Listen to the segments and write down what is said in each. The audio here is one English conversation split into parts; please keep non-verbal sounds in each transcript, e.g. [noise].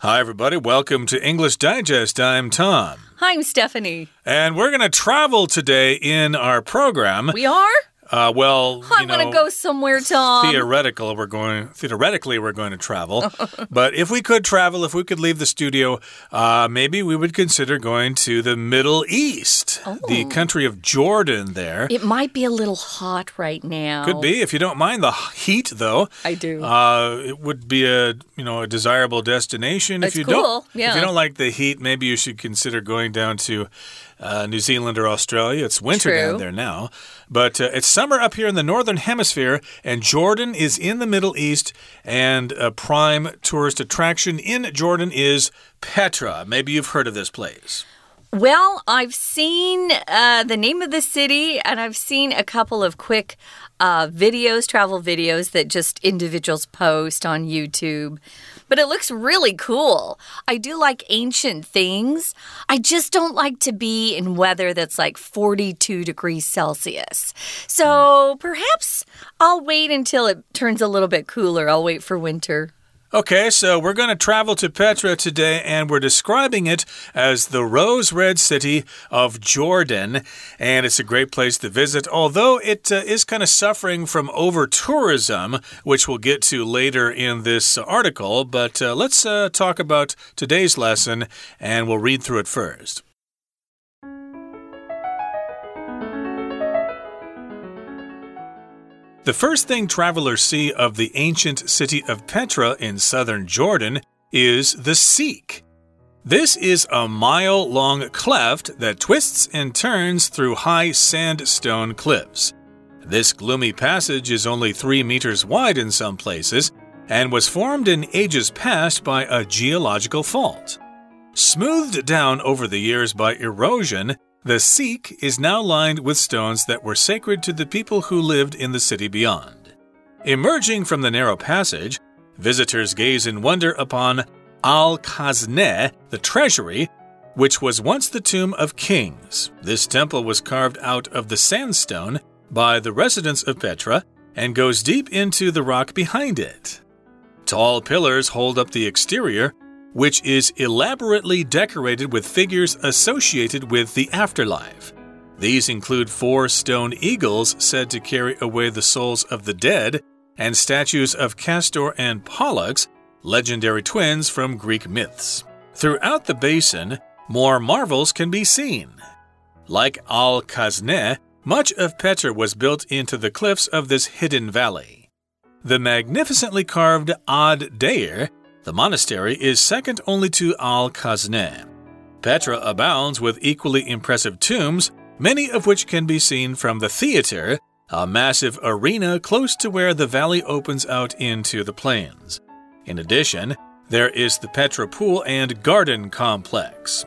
Hi, everybody. Welcome to English Digest. I'm Tom. Hi, I'm Stephanie. And we're going to travel today in our program. We are? Uh, well, I want to go somewhere, Tom. Theoretical, we're going. Theoretically, we're going to travel. [laughs] but if we could travel, if we could leave the studio, uh, maybe we would consider going to the Middle East, oh. the country of Jordan. There, it might be a little hot right now. Could be if you don't mind the heat, though. I do. Uh, it would be a you know a desirable destination. It's if you cool. don't, yeah. if you don't like the heat, maybe you should consider going down to uh, New Zealand or Australia. It's winter True. down there now. But uh, it's summer up here in the northern hemisphere, and Jordan is in the Middle East, and a prime tourist attraction in Jordan is Petra. Maybe you've heard of this place. Well, I've seen uh, the name of the city, and I've seen a couple of quick uh, videos, travel videos that just individuals post on YouTube but it looks really cool. I do like ancient things. I just don't like to be in weather that's like 42 degrees Celsius. So perhaps I'll wait until it turns a little bit cooler. I'll wait for winter. Okay, so we're going to travel to Petra today, and we're describing it as the rose red city of Jordan. And it's a great place to visit, although it uh, is kind of suffering from over tourism, which we'll get to later in this article. But uh, let's uh, talk about today's lesson, and we'll read through it first. The first thing travelers see of the ancient city of Petra in southern Jordan is the Siq. This is a mile long cleft that twists and turns through high sandstone cliffs. This gloomy passage is only 3 meters wide in some places and was formed in ages past by a geological fault. Smoothed down over the years by erosion, the Siq is now lined with stones that were sacred to the people who lived in the city beyond. Emerging from the narrow passage, visitors gaze in wonder upon Al Khazneh, the treasury, which was once the tomb of kings. This temple was carved out of the sandstone by the residents of Petra and goes deep into the rock behind it. Tall pillars hold up the exterior, which is elaborately decorated with figures associated with the afterlife. These include four stone eagles said to carry away the souls of the dead, and statues of Castor and Pollux, legendary twins from Greek myths. Throughout the basin, more marvels can be seen. Like Al Khazneh, much of Petra was built into the cliffs of this hidden valley. The magnificently carved Ad Deir the monastery is second only to Al Khazneh. Petra abounds with equally impressive tombs, many of which can be seen from the theater, a massive arena close to where the valley opens out into the plains. In addition, there is the Petra Pool and Garden Complex.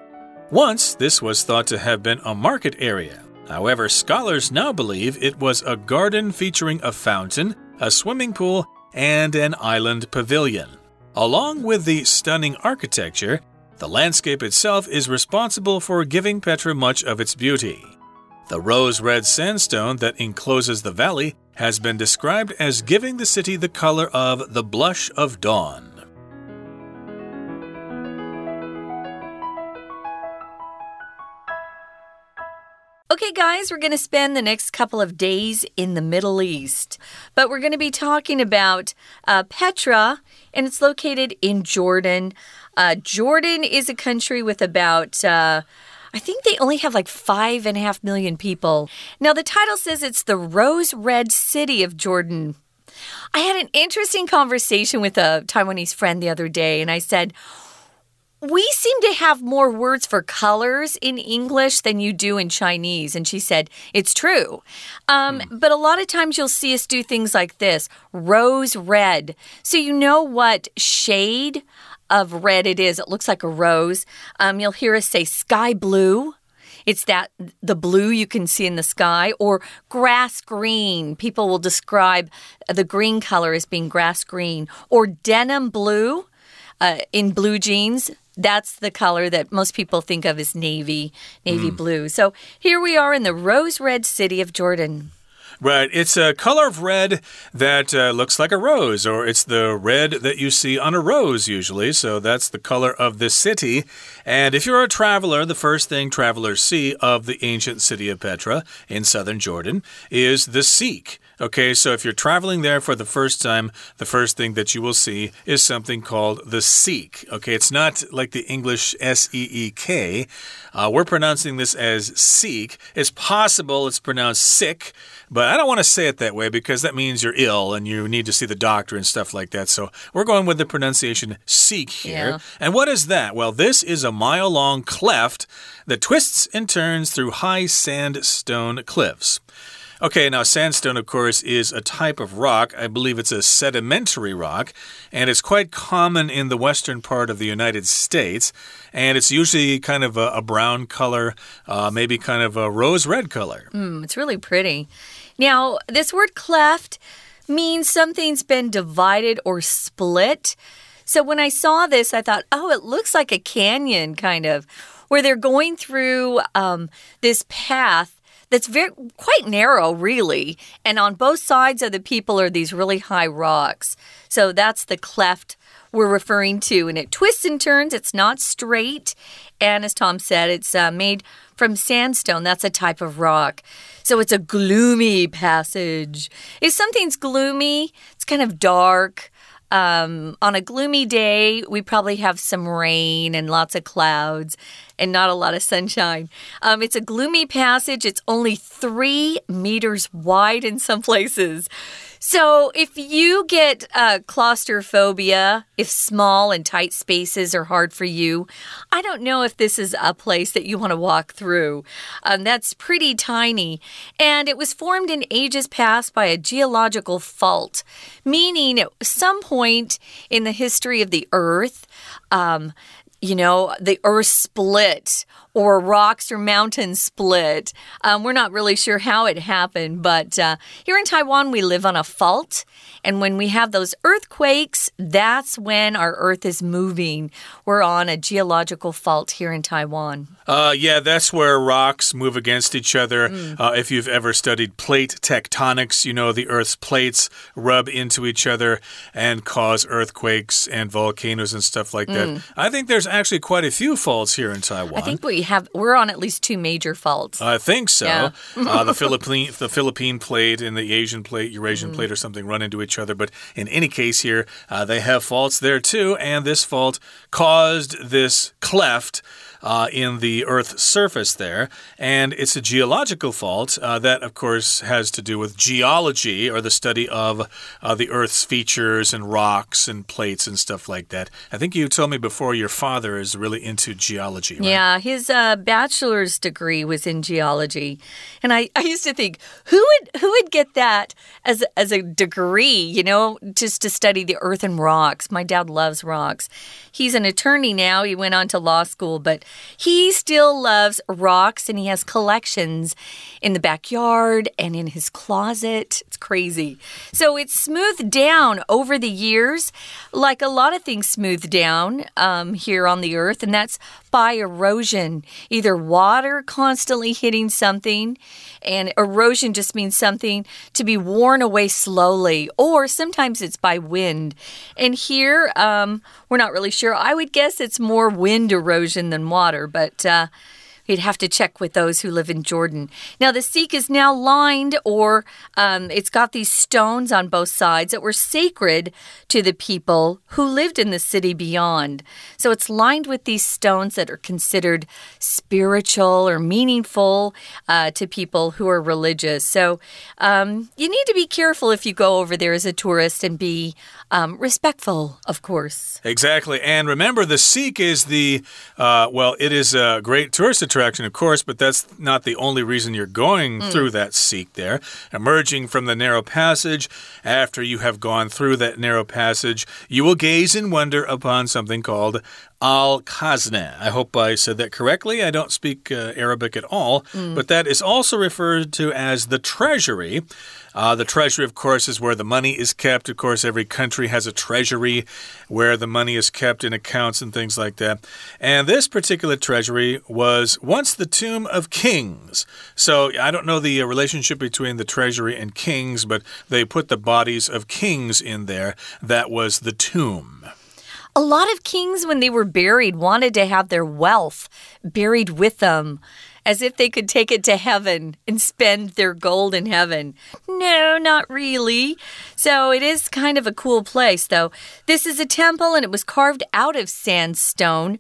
Once, this was thought to have been a market area. However, scholars now believe it was a garden featuring a fountain, a swimming pool, and an island pavilion. Along with the stunning architecture, the landscape itself is responsible for giving Petra much of its beauty. The rose red sandstone that encloses the valley has been described as giving the city the color of the blush of dawn. Guys, we're going to spend the next couple of days in the Middle East. But we're going to be talking about uh, Petra, and it's located in Jordan. Uh, Jordan is a country with about. Uh, I think they only have like five and a half million people. Now, the title says it's the rose red city of Jordan. I had an interesting conversation with a Taiwanese friend the other day, and I said, we seem to have more words for colors in English than you do in Chinese. And she said, It's true. Um, mm. But a lot of times you'll see us do things like this rose red. So you know what shade of red it is. It looks like a rose. Um, you'll hear us say sky blue. It's that the blue you can see in the sky, or grass green. People will describe the green color as being grass green, or denim blue. Uh, in blue jeans, that's the color that most people think of as navy, navy mm. blue. So here we are in the rose red city of Jordan. Right. It's a color of red that uh, looks like a rose, or it's the red that you see on a rose usually. So that's the color of this city. And if you're a traveler, the first thing travelers see of the ancient city of Petra in southern Jordan is the Siq. Okay, so if you're traveling there for the first time, the first thing that you will see is something called the Siq. Okay, it's not like the English S E E K. Uh, we're pronouncing this as Seek. It's possible it's pronounced sick, but I don't want to say it that way because that means you're ill and you need to see the doctor and stuff like that. So we're going with the pronunciation Seek here. Yeah. And what is that? Well, this is a mile long cleft that twists and turns through high sandstone cliffs. Okay, now sandstone, of course, is a type of rock. I believe it's a sedimentary rock, and it's quite common in the western part of the United States. And it's usually kind of a, a brown color, uh, maybe kind of a rose red color. Mm, it's really pretty. Now, this word cleft means something's been divided or split. So when I saw this, I thought, oh, it looks like a canyon, kind of, where they're going through um, this path that's very quite narrow, really. And on both sides of the people are these really high rocks. So that's the cleft we're referring to. And it twists and turns, it's not straight. And as Tom said, it's uh, made from sandstone. That's a type of rock. So it's a gloomy passage. If something's gloomy, it's kind of dark. Um, on a gloomy day, we probably have some rain and lots of clouds and not a lot of sunshine. Um, it's a gloomy passage. It's only three meters wide in some places. So if you get uh, claustrophobia, if small and tight spaces are hard for you, I don't know if this is a place that you want to walk through. Um, that's pretty tiny. And it was formed in ages past by a geological fault, meaning at some point in the history of the Earth, um, you know, the earth split or rocks or mountains split. Um, we're not really sure how it happened, but uh, here in Taiwan, we live on a fault. And when we have those earthquakes, that's when our earth is moving. We're on a geological fault here in Taiwan. Uh, yeah, that's where rocks move against each other. Uh, if you've ever studied plate tectonics, you know the Earth's plates rub into each other and cause earthquakes and volcanoes and stuff like that. I think there's actually quite a few faults here in Taiwan. I think we have, we're on at least two major faults. I think so. Yeah. [laughs] uh, the Philippine, [laughs] the Philippine plate and the Asian plate, Eurasian plate, or something run into each other. But in any case, here uh, they have faults there too, and this fault caused this cleft. Uh, in the Earth's surface there. And it's a geological fault uh, that, of course, has to do with geology or the study of uh, the Earth's features and rocks and plates and stuff like that. I think you told me before your father is really into geology, right? Yeah, his uh, bachelor's degree was in geology, and I, I used to think who would who would get that as as a degree, you know, just to study the earth and rocks. My dad loves rocks. He's an attorney now. He went on to law school, but he still loves rocks, and he has collections in the backyard and in his closet. It's crazy. So it's smoothed down over the years, like a lot of things smooth down um, here on the earth, and that's by erosion. Either water constantly hitting something, and erosion just means something to be worn away slowly, or sometimes it's by wind. And here, um, we're not really sure. I would guess it's more wind erosion than water, but. Uh, You'd have to check with those who live in Jordan. Now, the Siq is now lined, or um, it's got these stones on both sides that were sacred to the people who lived in the city beyond. So it's lined with these stones that are considered spiritual or meaningful uh, to people who are religious. So um, you need to be careful if you go over there as a tourist and be um, respectful, of course. Exactly. And remember, the Siq is the, uh, well, it is a great tourist attraction, of course, but that's not the only reason you're going through that Siq there. Emerging from the narrow passage, after you have gone through that narrow passage, you will gaze in wonder upon something called Al Khazna. I hope I said that correctly. I don't speak uh, Arabic at all, but that is also referred to as the treasury. Uh, the treasury, of course, is where the money is kept. Of course, every country has a treasury where the money is kept in accounts and things like that. And this particular treasury was once the tomb of kings. So I don't know the uh, relationship between the treasury and kings, but they put the bodies of kings in there. That was the tomb. A lot of kings, when they were buried, wanted to have their wealth buried with them as if they could take it to heaven and spend their gold in heaven. No, not really. So it is kind of a cool place, though. This is a temple and it was carved out of sandstone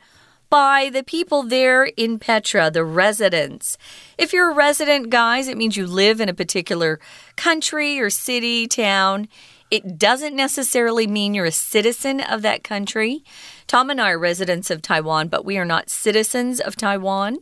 by the people there in Petra, the residents. If you're a resident, guys, it means you live in a particular country or city, town. It doesn't necessarily mean you're a citizen of that country. Tom and I are residents of Taiwan, but we are not citizens of Taiwan.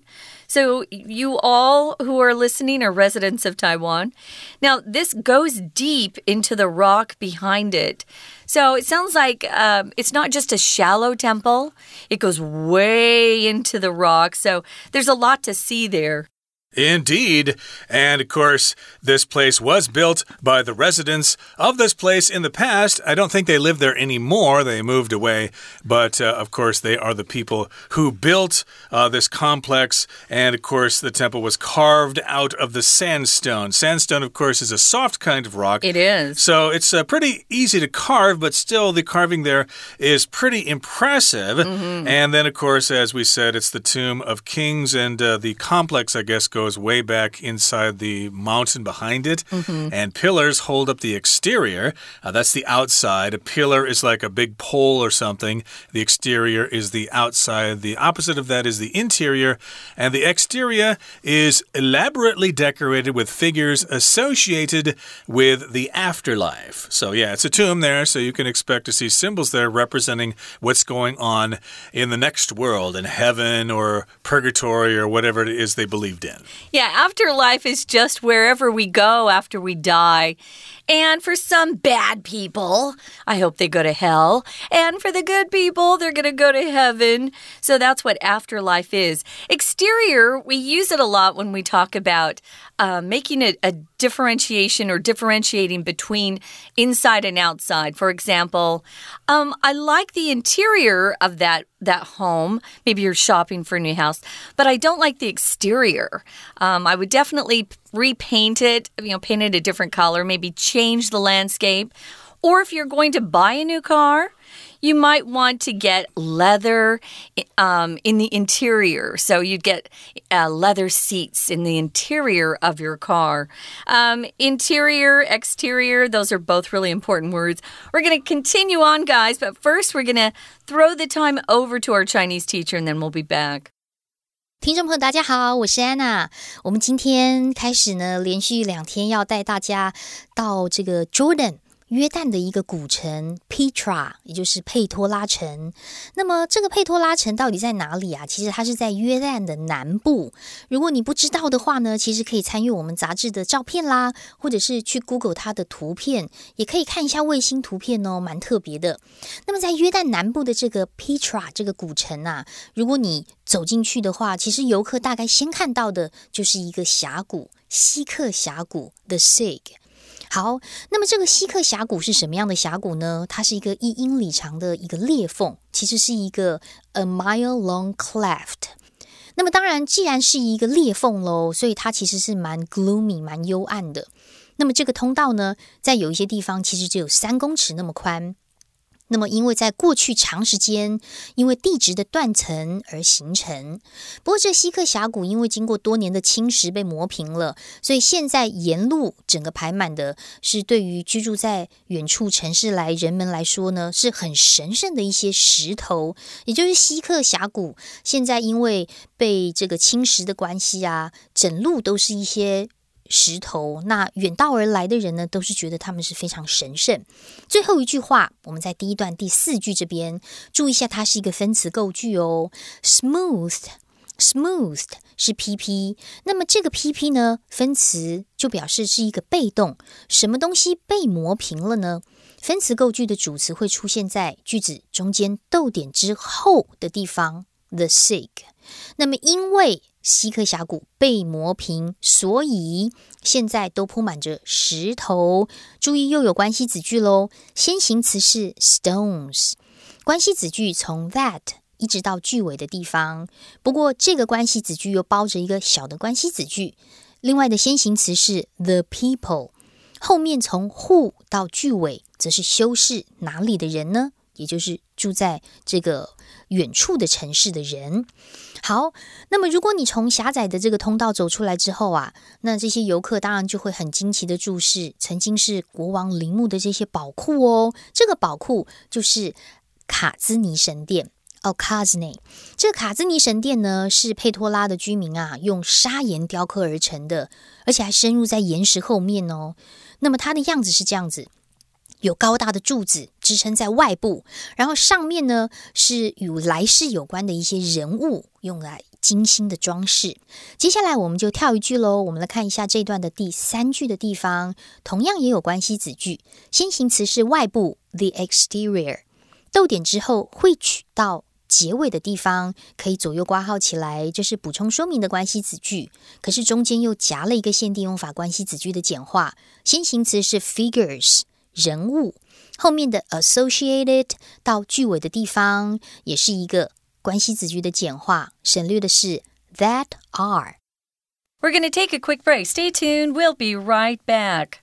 So, you all who are listening are residents of Taiwan. Now, this goes deep into the rock behind it. So, it sounds like um, it's not just a shallow temple, it goes way into the rock. So, there's a lot to see there. Indeed. And of course, this place was built by the residents of this place in the past. I don't think they live there anymore. They moved away. But uh, of course, they are the people who built uh, this complex. And of course, the temple was carved out of the sandstone. Sandstone, of course, is a soft kind of rock. It is. So it's uh, pretty easy to carve, but still, the carving there is pretty impressive. Mm -hmm. And then, of course, as we said, it's the tomb of kings. And uh, the complex, I guess, goes way back inside the mountain behind it. Mm -hmm. And pillars hold up the exterior. Uh, that's the outside. A pillar is like a big pole or something. The exterior is the outside. The opposite of that is the interior. And the exterior is elaborately decorated with figures associated with the afterlife. So, yeah, it's a tomb there. So you can expect to see symbols there representing what's going on in the next world, in heaven or purgatory or whatever it is they believed in. Yeah, afterlife is just wherever we go after we die. And for some bad people, I hope they go to hell. And for the good people, they're going to go to heaven. So that's what afterlife is. Exterior, we use it a lot when we talk about uh, making a, a differentiation or differentiating between inside and outside. For example, um, I like the interior of that that home. Maybe you're shopping for a new house, but I don't like the exterior. Um, I would definitely repaint it, you know, paint it a different color, maybe change the landscape. Or if you're going to buy a new car, you might want to get leather um, in the interior. So you'd get uh, leather seats in the interior of your car. Um, interior, exterior, those are both really important words. We're going to continue on, guys, but first we're going to throw the time over to our Chinese teacher and then we'll be back. 听众朋友，大家好，我是安娜。我们今天开始呢，连续两天要带大家到这个 Jordan。 约旦的一个古城 Petra，也就是佩托拉城。那么这个佩托拉城到底在哪里啊？其实它是在约旦的南部。如果你不知道的话呢，其实可以参与我们杂志的照片啦，或者是去 Google 它的图片，也可以看一下卫星图片哦，蛮特别的。那么在约旦南部的这个 Petra 这个古城啊，如果你走进去的话，其实游客大概先看到的就是一个峡谷——西克峡谷 The Sig。好，那么这个西克峡谷是什么样的峡谷呢？它是一个一英里长的一个裂缝，其实是一个 a mile long cleft。那么当然，既然是一个裂缝喽，所以它其实是蛮 gloomy、蛮幽暗的。那么这个通道呢，在有一些地方其实只有三公尺那么宽。那么，因为在过去长时间，因为地质的断层而形成。不过，这西克峡谷因为经过多年的侵蚀被磨平了，所以现在沿路整个排满的是对于居住在远处城市来人们来说呢，是很神圣的一些石头，也就是西克峡谷。现在因为被这个侵蚀的关系啊，整路都是一些。石头，那远道而来的人呢，都是觉得他们是非常神圣。最后一句话，我们在第一段第四句这边注意一下，它是一个分词构句哦。Smoothed，smoothed 是 PP，那么这个 PP 呢，分词就表示是一个被动，什么东西被磨平了呢？分词构句的主词会出现在句子中间逗点之后的地方，the sick。那么因为西克峡谷被磨平，所以现在都铺满着石头。注意，又有关系子句喽。先行词是 stones，关系子句从 that 一直到句尾的地方。不过，这个关系子句又包着一个小的关系子句。另外的先行词是 the people，后面从 who 到句尾则是修饰哪里的人呢？也就是住在这个远处的城市的人。好，那么如果你从狭窄的这个通道走出来之后啊，那这些游客当然就会很惊奇的注视曾经是国王陵墓的这些宝库哦。这个宝库就是卡兹尼神殿。哦，卡兹尼，这个卡兹尼神殿呢，是佩托拉的居民啊用砂岩雕刻而成的，而且还深入在岩石后面哦。那么它的样子是这样子，有高大的柱子支撑在外部，然后上面呢是与来世有关的一些人物用来精心的装饰。接下来我们就跳一句喽，我们来看一下这段的第三句的地方，同样也有关系子句，先行词是外部，the exterior，逗点之后会取到。结尾的地方可以左右挂号起来，这是补充说明的关系子句。可是中间又夹了一个限定用法关系子句的简化，先行词是 figures 人物，后面的 associated 到句尾的地方也是一个关系子句的简化，省略的是 that are。We're going to take a quick break. Stay tuned. We'll be right back.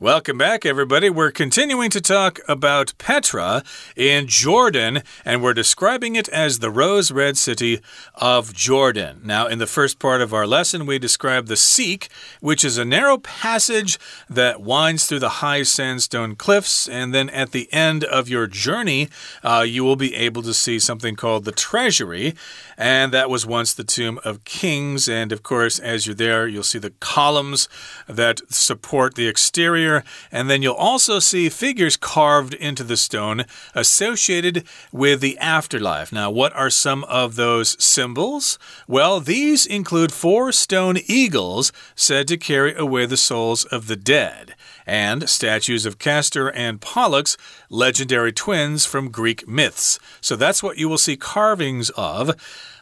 Welcome back, everybody. We're continuing to talk about Petra in Jordan, and we're describing it as the rose red city of Jordan. Now, in the first part of our lesson, we described the Siq, which is a narrow passage that winds through the high sandstone cliffs, and then at the end of your journey, uh, you will be able to see something called the Treasury, and that was once the tomb of kings. And of course, as you're there, you'll see the columns that support the exterior and then you'll also see figures carved into the stone associated with the afterlife. Now, what are some of those symbols? Well, these include four stone eagles said to carry away the souls of the dead and statues of Castor and Pollux, legendary twins from Greek myths. So that's what you will see carvings of.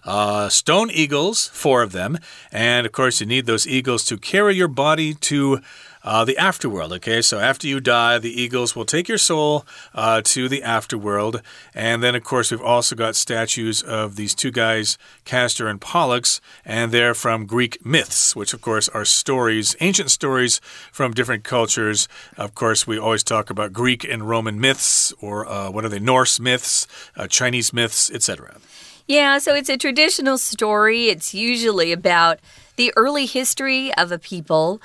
Uh, stone eagles, four of them. And of course, you need those eagles to carry your body to uh, the afterworld. Okay, so after you die, the eagles will take your soul uh, to the afterworld. And then, of course, we've also got statues of these two guys, Castor and Pollux, and they're from Greek myths, which, of course, are stories, ancient stories from different cultures. Of course, we always talk about Greek and Roman myths, or uh, what are they, Norse myths, uh, Chinese myths, etc. Yeah, so it's a traditional story. It's usually about the early history of a people.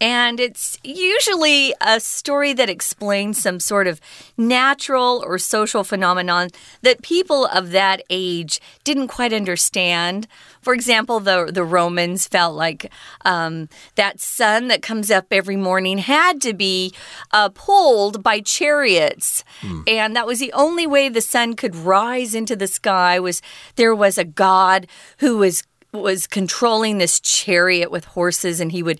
And it's usually a story that explains some sort of natural or social phenomenon that people of that age didn't quite understand. For example, the, the Romans felt like um, that sun that comes up every morning had to be uh, pulled by chariots. Mm. And that was the only way the sun could rise into the sky was there was a god who was was controlling this chariot with horses and he would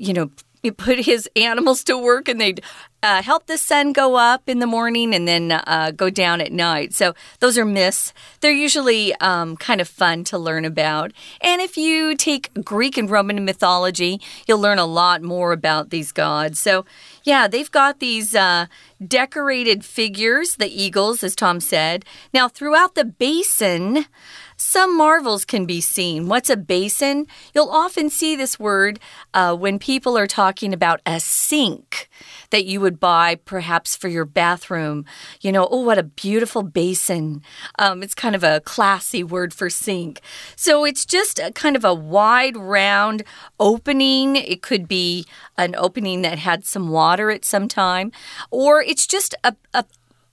you know, he put his animals to work and they'd uh, help the sun go up in the morning and then uh, go down at night. So those are myths. They're usually um, kind of fun to learn about. And if you take Greek and Roman mythology, you'll learn a lot more about these gods. So, yeah, they've got these uh, decorated figures, the eagles, as Tom said. Now, throughout the basin, some marvels can be seen. What's a basin? You'll often see this word uh, when people are talking about a sink that you would buy perhaps for your bathroom. You know, oh, what a beautiful basin. Um, it's kind of a classy word for sink. So it's just a kind of a wide, round opening. It could be an opening that had some water at some time, or it's just a, a,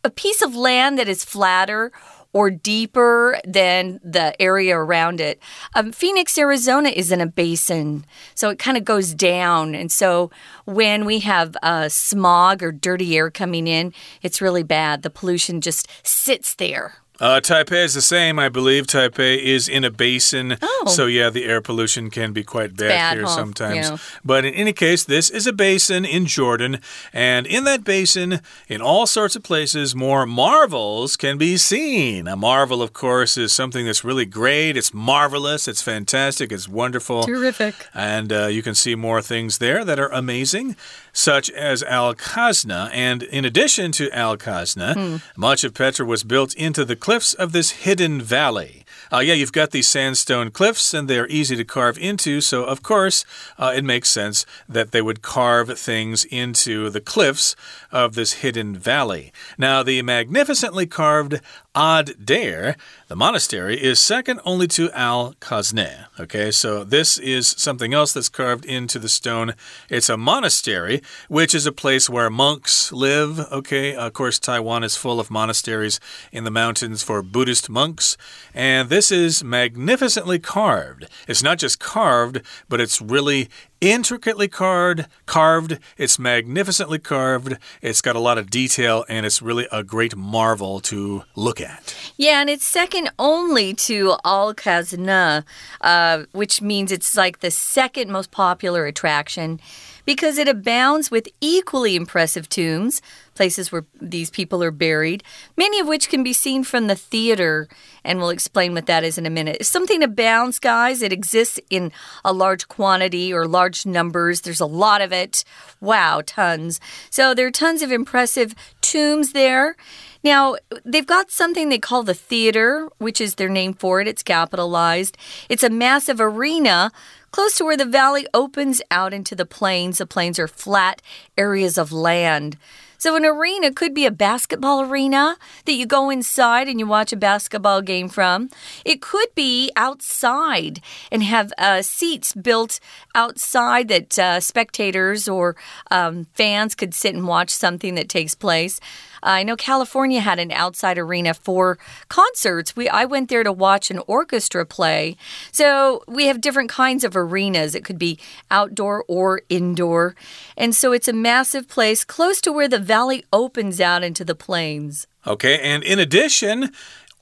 a piece of land that is flatter or deeper than the area around it. Um, Phoenix, Arizona is in a basin, so it kind of goes down. And so when we have uh, smog or dirty air coming in, it's really bad. The pollution just sits there Uh, Taipei is the same, I believe. Taipei is in a basin. Oh. So, yeah, the air pollution can be quite bad, bad, here huh? sometimes. Yeah. But in any case, this is a basin in Jordan. And in that basin, in all sorts of places, more marvels can be seen. A marvel, of course, is something that's really great. It's marvelous. It's fantastic. It's wonderful. Terrific. And uh, you can see more things there that are amazing, such as Al Khazna. And in addition to Al Khazna, much of Petra was built into the cliffs of this hidden valley. Uh, yeah, you've got these sandstone cliffs, and they're easy to carve into. So, of course, uh, it makes sense that they would carve things into the cliffs of this hidden valley. Now, the magnificently carved Ad Dair, the monastery, is second only to Al Khazne. Okay, so this is something else that's carved into the stone. It's a monastery, which is a place where monks live. Okay, of course, Taiwan is full of monasteries in the mountains for Buddhist monks. And this is magnificently carved. It's not just carved, but it's really intricately carved carved. It's magnificently carved. It's got a lot of detail and it's really a great marvel to look at. Yeah, and it's second only to Al Khazna, uh, which means it's like the second most popular attraction because it abounds with equally impressive tombs, places where these people are buried, many of which can be seen from the theater. And we'll explain what that is in a minute. If something abounds, guys, it exists in a large quantity or large numbers. There's a lot of it. Wow, tons. So there are tons of impressive tombs there. Now, they've got something they call the theater, which is their name for it. It's capitalized. It's a massive arena close to where the valley opens out into the plains. The plains are flat areas of land. So, an arena could be a basketball arena that you go inside and you watch a basketball game from. It could be outside and have uh, seats built outside that uh, spectators or um, fans could sit and watch something that takes place. Uh, I know California had an outside arena for concerts. We I went there to watch an orchestra play. So we have different kinds of arenas. It could be outdoor or indoor. And so it's a massive place close to where the valley opens out into the plains. Okay, and in addition,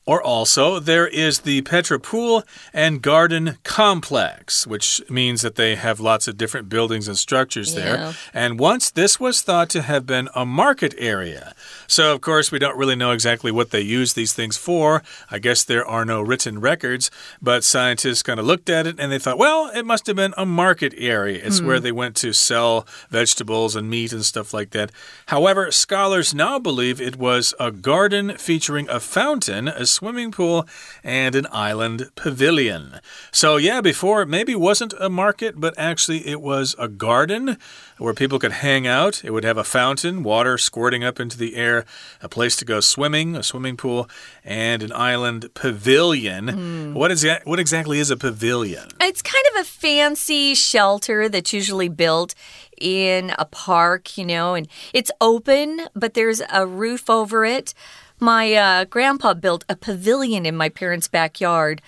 or also, there is the Petra Pool and Garden Complex, which means that they have lots of different buildings and structures Yeah. there. And once this was thought to have been a market area. So, of course, we don't really know exactly what they use these things for. I guess there are no written records, but scientists kind of looked at it and they thought, well, it must have been a market area. It's hmm. where they went to sell vegetables and meat and stuff like that. However, scholars now believe it was a garden featuring a fountain, a swimming pool, and an island pavilion. So, yeah, before it maybe wasn't a market, but actually it was a garden where people could hang out. It would have a fountain, water squirting up into the air, a place to go swimming, a swimming pool, and an island pavilion. Hmm. What is that? What exactly is a pavilion? It's kind of a fancy shelter that's usually built in a park, you know, and it's open, but there's a roof over it. My uh, grandpa built a pavilion in my parents' backyard,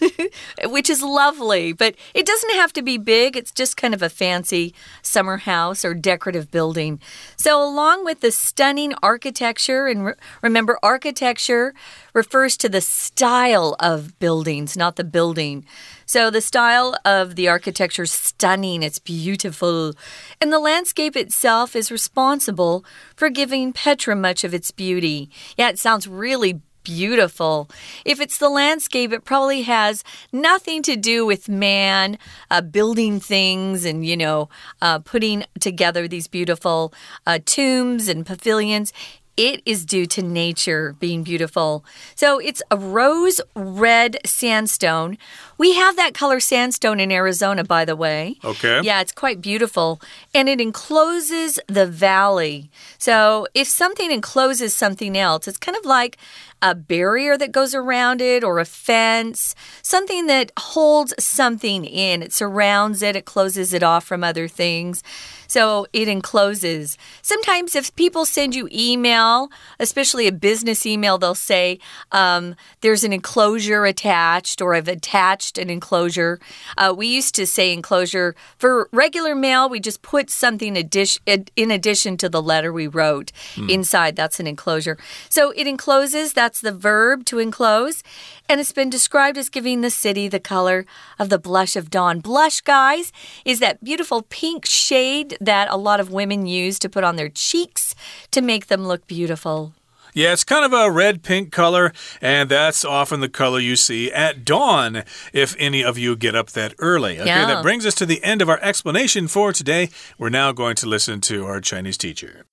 [laughs] which is lovely, but it doesn't have to be big. It's just kind of a fancy summer house or decorative building. So, along with the stunning architecture, and re remember, architecture refers to the style of buildings, not the building. So the style of the architecture is stunning, it's beautiful. And the landscape itself is responsible for giving Petra much of its beauty. Yeah, it sounds really beautiful. If it's the landscape, it probably has nothing to do with man uh, building things and, you know, uh, putting together these beautiful uh, tombs and pavilions. It is due to nature being beautiful. So it's a rose red sandstone. We have that color sandstone in Arizona, by the way. Okay. Yeah, it's quite beautiful. And it encloses the valley. So if something encloses something else, it's kind of like a barrier that goes around it or a fence, something that holds something in. It surrounds it, it closes it off from other things. So it encloses. Sometimes, if people send you email, especially a business email, they'll say, um, There's an enclosure attached, or I've attached an enclosure. Uh, we used to say enclosure. For regular mail, we just put something in addition to the letter we wrote inside. That's an enclosure. So it encloses, That's the verb to enclose. And it's been described as giving the city the color of the blush of dawn. Blush, guys, is that beautiful pink shade that a lot of women use to put on their cheeks to make them look beautiful. Yeah, it's kind of a red pink color, and that's often the color you see at dawn if any of you get up that early. Okay, yeah. that brings us to the end of our explanation for today. We're now going to listen to our Chinese teacher.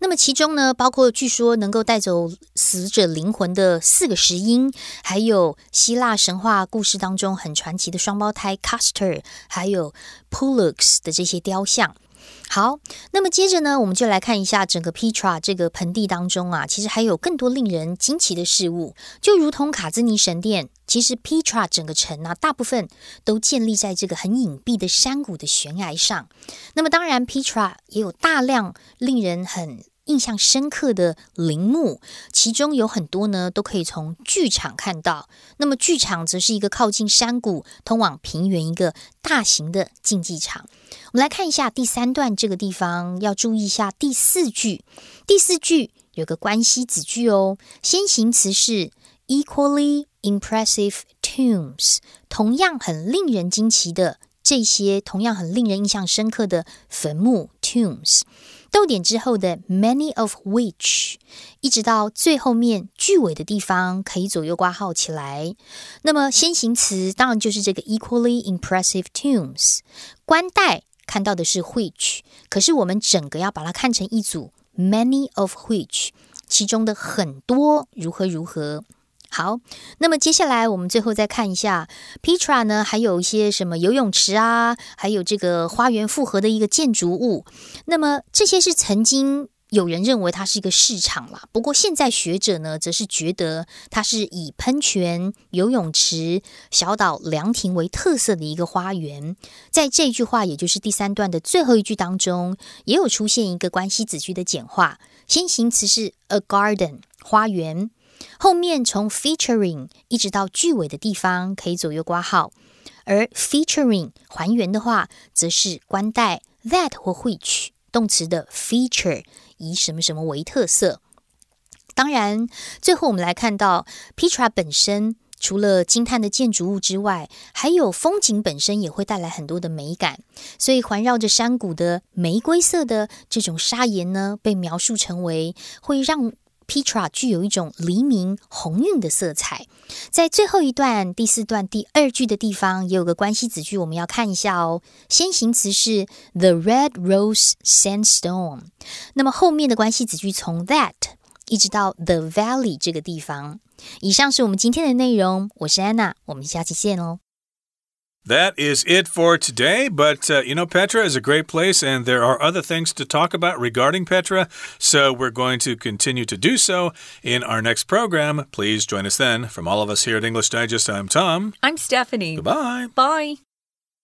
那么其中呢，包括据说能够带走死者灵魂的四个石英，还有希腊神话故事当中很传奇的双胞胎 Castor，还有 Pollux 的这些雕像。好，那么接着呢，我们就来看一下整个 Petra 这个盆地当中啊，其实还有更多令人惊奇的事物。就如同卡兹尼神殿，其实 Petra 整个城啊，大部分都建立在这个很隐蔽的山谷的悬崖上。那么当然，Petra 也有大量令人很印象深刻的陵墓，其中有很多呢都可以从剧场看到。那么剧场则是一个靠近山谷、通往平原一个大型的竞技场。我们来看一下第三段这个地方，要注意一下第四句。第四句有个关系子句哦，先行词是 equally impressive tombs，同样很令人惊奇的这些，同样很令人印象深刻的坟墓 tombs。逗点之后的 many of which，一直到最后面句尾的地方可以左右挂号起来。那么先行词当然就是这个 equally impressive tombs，冠带。看到的是 which，可是我们整个要把它看成一组 many of which，其中的很多如何如何。好，那么接下来我们最后再看一下 Petra 呢，还有一些什么游泳池啊，还有这个花园复合的一个建筑物。那么这些是曾经。有人认为它是一个市场啦，不过现在学者呢，则是觉得它是以喷泉、游泳池、小岛凉亭为特色的一个花园。在这句话，也就是第三段的最后一句当中，也有出现一个关系子句的简化，先行词是 a garden 花园，后面从 featuring 一直到句尾的地方可以左右挂号，而 featuring 还原的话，则是关带 that 或 which 动词的 feature。以什么什么为特色？当然，最后我们来看到 Petra 本身，除了惊叹的建筑物之外，还有风景本身也会带来很多的美感。所以，环绕着山谷的玫瑰色的这种砂岩呢，被描述成为会让。Petra 具有一种黎明红晕的色彩，在最后一段第四段第二句的地方也有个关系子句，我们要看一下哦。先行词是 the red rose sandstone，那么后面的关系子句从 that 一直到 the valley 这个地方。以上是我们今天的内容，我是安娜，我们下期见哦。That is it for today. But, uh, you know, Petra is a great place, and there are other things to talk about regarding Petra. So we're going to continue to do so in our next program. Please join us then. From all of us here at English Digest, I'm Tom. I'm Stephanie. Goodbye. Bye.